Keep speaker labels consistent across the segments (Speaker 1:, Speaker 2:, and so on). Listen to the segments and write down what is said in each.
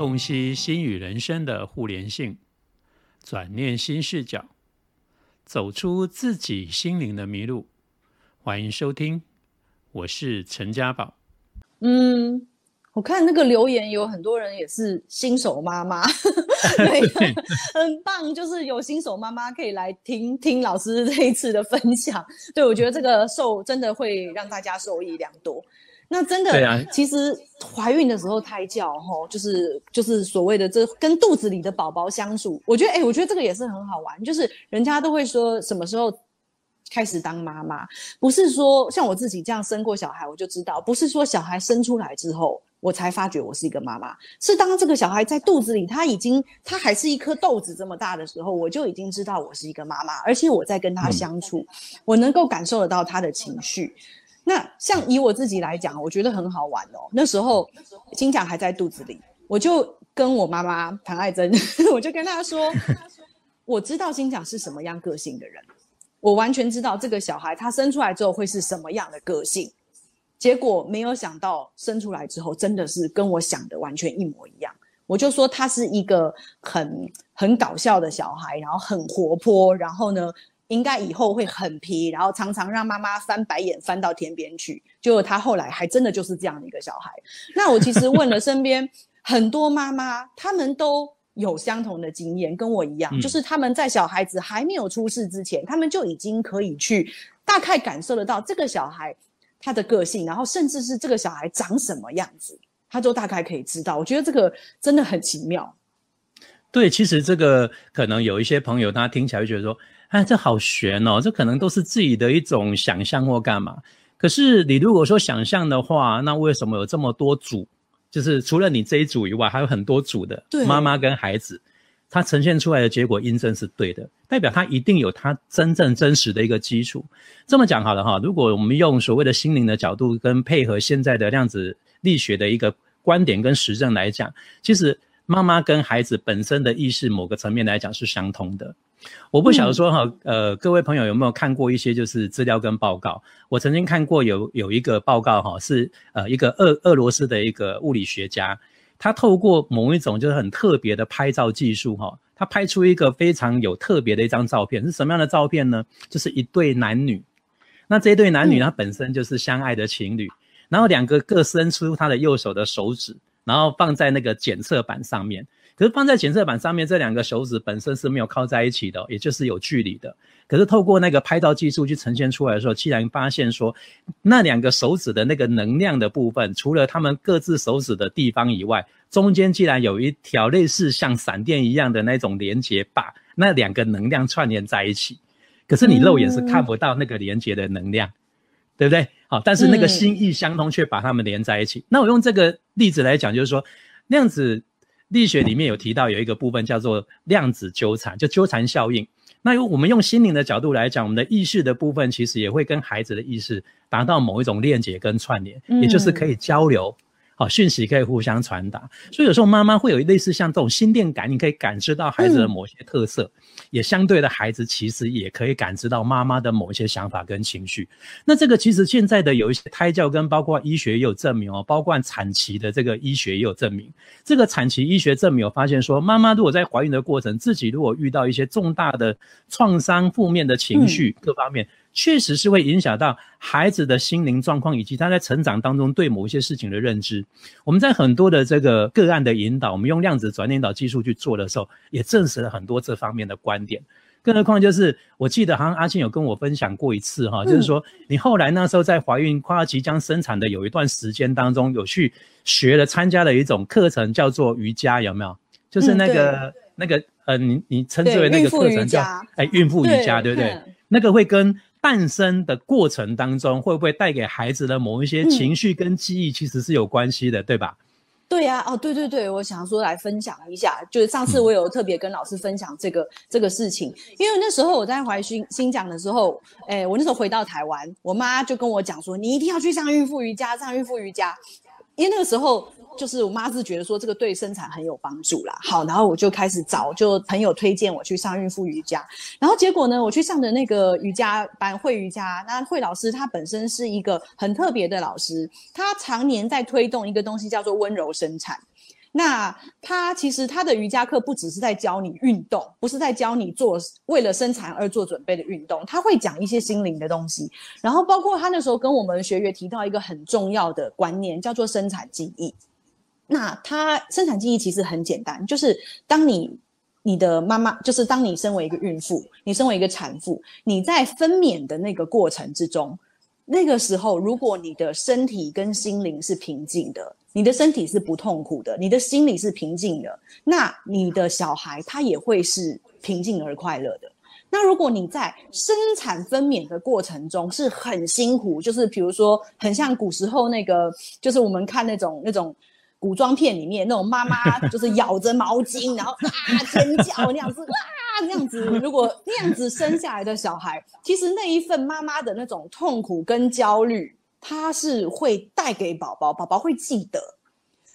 Speaker 1: 洞悉心与人生的互联性，转念新视角，走出自己心灵的迷路。欢迎收听，我是陈家宝。
Speaker 2: 嗯，我看那个留言有很多人也是新手妈妈，对，很棒，就是有新手妈妈可以来听 听老师这一次的分享。对我觉得这个受真的会让大家受益良多。那真的，
Speaker 1: 啊，
Speaker 2: 其实怀孕的时候胎教，吼，就是就是所谓的这跟肚子里的宝宝相处，我觉得，哎，我觉得这个也是很好玩。就是人家都会说什么时候开始当妈妈，不是说像我自己这样生过小孩我就知道，不是说小孩生出来之后我才发觉我是一个妈妈，是当这个小孩在肚子里，他已经他还是一颗豆子这么大的时候，我就已经知道我是一个妈妈，而且我在跟他相处，我能够感受得到他的情绪。那像以我自己来讲，我觉得很好玩哦。那时候金奖还在肚子里，我就跟我妈妈唐爱珍，我就跟她说，我知道金奖是什么样个性的人，我完全知道这个小孩他生出来之后会是什么样的个性。结果没有想到生出来之后，真的是跟我想的完全一模一样。我就说他是一个很很搞笑的小孩，然后很活泼，然后呢。应该以后会很皮，然后常常让妈妈翻白眼翻到天边去。结果他后来还真的就是这样的一个小孩。那我其实问了身边很多妈妈，他们都有相同的经验，跟我一样，就是他们在小孩子还没有出世之前，他们就已经可以去大概感受得到这个小孩他的个性，然后甚至是这个小孩长什么样子，他都大概可以知道。我觉得这个真的很奇妙。
Speaker 1: 对，其实这个可能有一些朋友他听起来会觉得说。哎，这好悬哦！这可能都是自己的一种想象或干嘛。可是你如果说想象的话，那为什么有这么多组？就是除了你这一组以外，还有很多组的妈妈跟孩子，他呈现出来的结果印证是对的，代表他一定有他真正真实的一个基础。这么讲好了哈，如果我们用所谓的心灵的角度跟配合现在的量子力学的一个观点跟实证来讲，其实妈妈跟孩子本身的意识某个层面来讲是相通的。我不晓得说哈，呃，各位朋友有没有看过一些就是资料跟报告？我曾经看过有有一个报告哈，是呃一个俄俄罗斯的一个物理学家，他透过某一种就是很特别的拍照技术哈，他拍出一个非常有特别的一张照片，是什么样的照片呢？就是一对男女，那这一对男女他本身就是相爱的情侣，然后两个各伸出他的右手的手指，然后放在那个检测板上面。可是放在检测板上面，这两个手指本身是没有靠在一起的，也就是有距离的。可是透过那个拍照技术去呈现出来的时候，竟然发现说，那两个手指的那个能量的部分，除了他们各自手指的地方以外，中间竟然有一条类似像闪电一样的那种连接，把那两个能量串联在一起。可是你肉眼是看不到那个连接的能量，对不对？好，但是那个心意相通，却把它们连在一起。那我用这个例子来讲，就是说那样子。力学里面有提到有一个部分叫做量子纠缠，就纠缠效应。那我们用心灵的角度来讲，我们的意识的部分其实也会跟孩子的意识达到某一种链接跟串联，也就是可以交流。好，讯息可以互相传达，所以有时候妈妈会有类似像这种心电感，你可以感知到孩子的某些特色，也相对的孩子其实也可以感知到妈妈的某一些想法跟情绪。那这个其实现在的有一些胎教跟包括医学也有证明哦，包括产期的这个医学也有证明。这个产期医学证明有发现说，妈妈如果在怀孕的过程，自己如果遇到一些重大的创伤、负面的情绪各方面。确实是会影响到孩子的心灵状况，以及他在成长当中对某一些事情的认知。我们在很多的这个个案的引导，我们用量子转念导技术去做的时候，也证实了很多这方面的观点。更何况，就是我记得好像阿庆有跟我分享过一次哈，就是说你后来那时候在怀孕快要即将生产的有一段时间当中，有去学了参加了一种课程，叫做瑜伽，有没有？就是那个那个呃，你你称之为那个课程叫哎孕妇瑜伽，对不对？那个会跟诞生的过程当中，会不会带给孩子的某一些情绪跟记忆，其实是有关系的，对吧？
Speaker 2: 对呀，哦，对对对，我想说来分享一下，就是上次我有特别跟老师分享这个这个事情，因为那时候我在怀新新讲的时候，哎，我那时候回到台湾，我妈就跟我讲说，你一定要去上孕妇瑜伽，上孕妇瑜伽，因为那个时候。就是我妈是觉得说这个对生产很有帮助啦，好，然后我就开始找，就朋友推荐我去上孕妇瑜伽，然后结果呢，我去上的那个瑜伽班会瑜伽，那会老师他本身是一个很特别的老师，他常年在推动一个东西叫做温柔生产。那他其实他的瑜伽课不只是在教你运动，不是在教你做为了生产而做准备的运动，他会讲一些心灵的东西。然后包括他那时候跟我们学员提到一个很重要的观念，叫做生产记忆。那它生产记忆其实很简单，就是当你你的妈妈，就是当你身为一个孕妇，你身为一个产妇，你在分娩的那个过程之中，那个时候如果你的身体跟心灵是平静的。你的身体是不痛苦的，你的心里是平静的，那你的小孩他也会是平静而快乐的。那如果你在生产分娩的过程中是很辛苦，就是比如说很像古时候那个，就是我们看那种那种古装片里面那种妈妈 就是咬着毛巾，然后啊尖叫那样子啊那样子，如果那样子生下来的小孩，其实那一份妈妈的那种痛苦跟焦虑。它是会带给宝宝，宝宝会记得。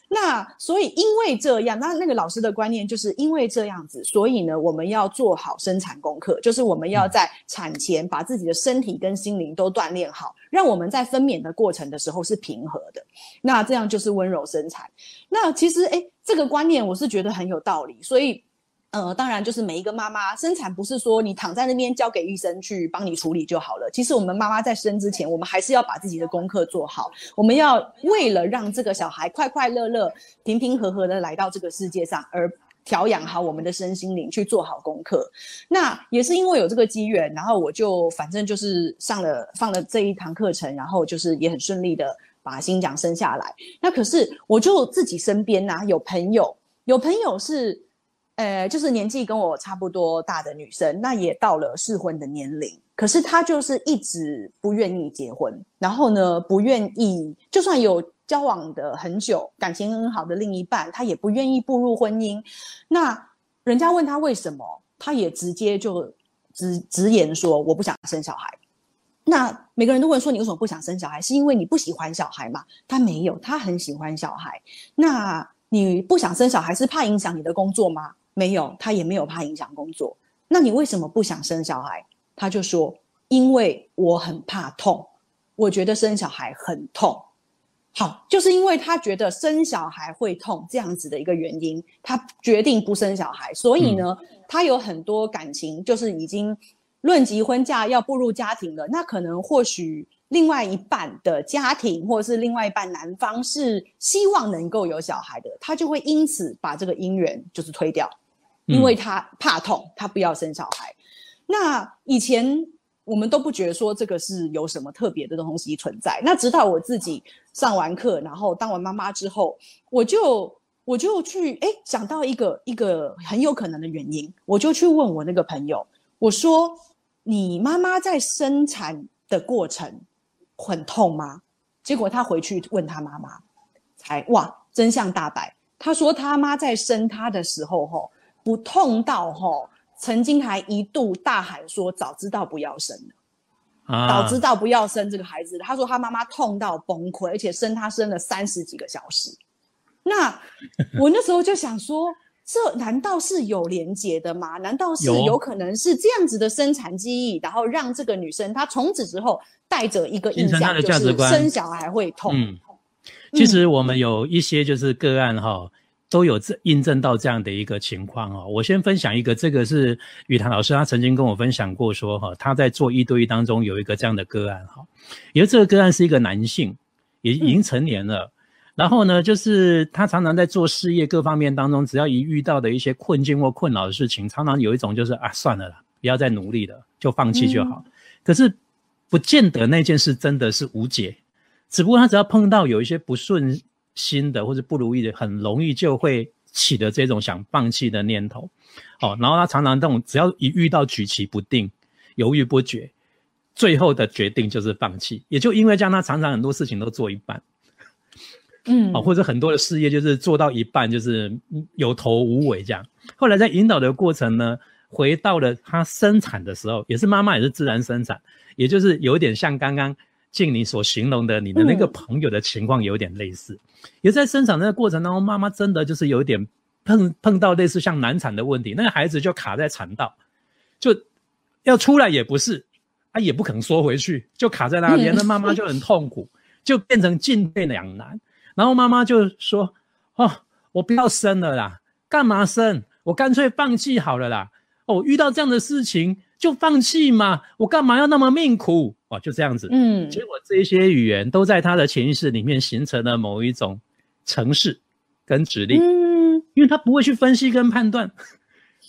Speaker 2: 那所以因为这样，那那个老师的观念就是因为这样子，所以呢，我们要做好生产功课，就是我们要在产前把自己的身体跟心灵都锻炼好，让我们在分娩的过程的时候是平和的。那这样就是温柔生产。那其实诶，这个观念我是觉得很有道理，所以。呃，当然，就是每一个妈妈生产不是说你躺在那边交给医生去帮你处理就好了。其实我们妈妈在生之前，我们还是要把自己的功课做好。我们要为了让这个小孩快快乐乐、平平和和的来到这个世界上，而调养好我们的身心灵，去做好功课。那也是因为有这个机缘，然后我就反正就是上了放了这一堂课程，然后就是也很顺利的把新娘生下来。那可是我就自己身边呐有朋友，有朋友是。呃，就是年纪跟我差不多大的女生，那也到了适婚的年龄，可是她就是一直不愿意结婚，然后呢，不愿意，就算有交往的很久、感情很好的另一半，她也不愿意步入婚姻。那人家问她为什么，她也直接就直直言说我不想生小孩。那每个人都问说你为什么不想生小孩？是因为你不喜欢小孩吗？她没有，她很喜欢小孩。那你不想生小孩是怕影响你的工作吗？没有，他也没有怕影响工作。那你为什么不想生小孩？他就说：“因为我很怕痛，我觉得生小孩很痛。”好，就是因为他觉得生小孩会痛这样子的一个原因，他决定不生小孩。所以呢，他有很多感情，就是已经论及婚嫁要步入家庭了。那可能或许另外一半的家庭，或者是另外一半男方是希望能够有小孩的，他就会因此把这个姻缘就是推掉。因为他怕痛，他不要生小孩。那以前我们都不觉得说这个是有什么特别的东西存在。那直到我自己上完课，然后当完妈妈之后，我就我就去哎想到一个一个很有可能的原因，我就去问我那个朋友，我说：“你妈妈在生产的过程很痛吗？”结果他回去问他妈妈，才哇真相大白。他说他妈在生他的时候，吼。不痛到吼，曾经还一度大喊说：“早知道不要生了，早知道不要生这个孩子。”他说他妈妈痛到崩溃，而且生他生了三十几个小时。那 我那时候就想说，这难道是有连结的吗？难道是有可能是这样子的生产记忆，然后让这个女生她从此之后带着一个印象，就是生小孩会痛。嗯，
Speaker 1: 其实我们有一些就是个案哈。都有这印证到这样的一个情况哦。我先分享一个，这个是雨堂老师，他曾经跟我分享过，说哈，他在做一对一当中有一个这样的个案哈，因为这个个案是一个男性，也已经成年了，然后呢，就是他常常在做事业各方面当中，只要一遇到的一些困境或困扰的事情，常常有一种就是啊，算了啦，不要再努力了，就放弃就好。可是不见得那件事真的是无解，只不过他只要碰到有一些不顺。新的或者不如意的，很容易就会起的这种想放弃的念头，哦，然后他常常这种只要一遇到举棋不定、犹豫不决，最后的决定就是放弃。也就因为这样，他常常很多事情都做一半，
Speaker 2: 嗯，
Speaker 1: 哦，或者很多的事业就是做到一半就是有头无尾这样。后来在引导的过程呢，回到了他生产的时候，也是妈妈也是自然生产，也就是有点像刚刚。敬你所形容的你的那个朋友的情况有点类似，也在生产那个过程当中，妈妈真的就是有点碰碰到类似像难产的问题，那个孩子就卡在产道，就要出来也不是，他也不肯缩回去，就卡在那边，那妈妈就很痛苦，就变成进退两难。然后妈妈就说：“哦，我不要生了啦，干嘛生？我干脆放弃好了啦。哦，遇到这样的事情就放弃嘛，我干嘛要那么命苦？哦，就这样子。嗯，结果这些语言都在他的潜意识里面形成了某一种程式跟指令。嗯，因为他不会去分析跟判断，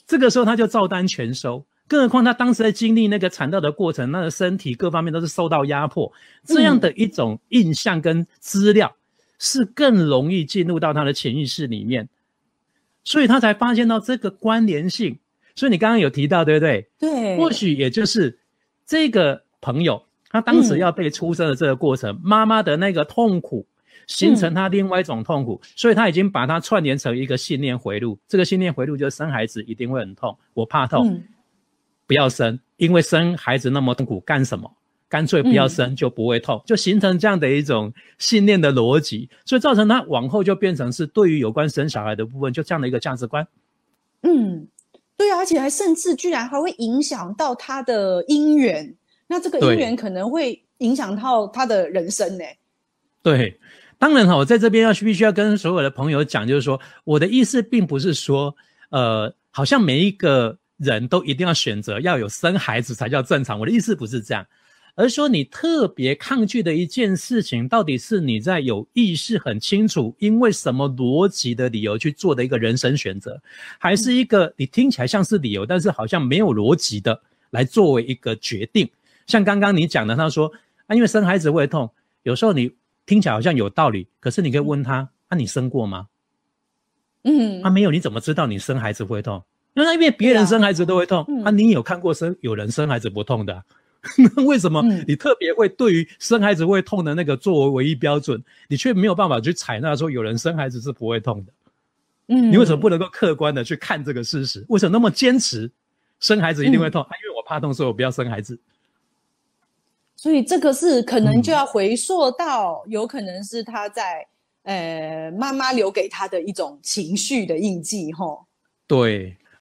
Speaker 1: 这个时候他就照单全收。更何况他当时在经历那个产道的过程，那个身体各方面都是受到压迫，这样的一种印象跟资料是更容易进入到他的潜意识里面，所以他才发现到这个关联性。所以你刚刚有提到，对不对？
Speaker 2: 对，
Speaker 1: 或许也就是这个朋友，他当时要被出生的这个过程，妈妈的那个痛苦，形成他另外一种痛苦，所以他已经把它串联成一个信念回路。这个信念回路就是生孩子一定会很痛，我怕痛。不要生，因为生孩子那么痛苦，干什么？干脆不要生就不会痛，就形成这样的一种信念的逻辑，所以造成他往后就变成是对于有关生小孩的部分，就这样的一个价值观。
Speaker 2: 嗯，对啊，而且还甚至居然还会影响到他的姻缘，那这个姻缘可能会影响到他的人生呢。
Speaker 1: 对，当然哈，我在这边要必须要跟所有的朋友讲，就是说我的意思并不是说，呃，好像每一个。人都一定要选择要有生孩子才叫正常。我的意思不是这样，而是说你特别抗拒的一件事情，到底是你在有意识很清楚，因为什么逻辑的理由去做的一个人生选择，还是一个你听起来像是理由，但是好像没有逻辑的来作为一个决定？像刚刚你讲的，他说啊，因为生孩子会痛，有时候你听起来好像有道理，可是你可以问他，啊，你生过吗？嗯，啊，没有，你怎么知道你生孩子会痛？那因为别人生孩子都会痛啊，你有看过生有人生孩子不痛的？那为什么你特别会对于生孩子会痛的那个作为唯一标准，你却没有办法去采纳说有人生孩子是不会痛的？嗯，你为什么不能够客观的去看这个事实？为什么那么坚持生孩子一定会痛？啊，因为我怕痛，所以我不要生孩子。
Speaker 2: 所以这个是可能就要回溯到，有可能是他在呃妈妈留给他的一种情绪的印记，吼。
Speaker 1: 对。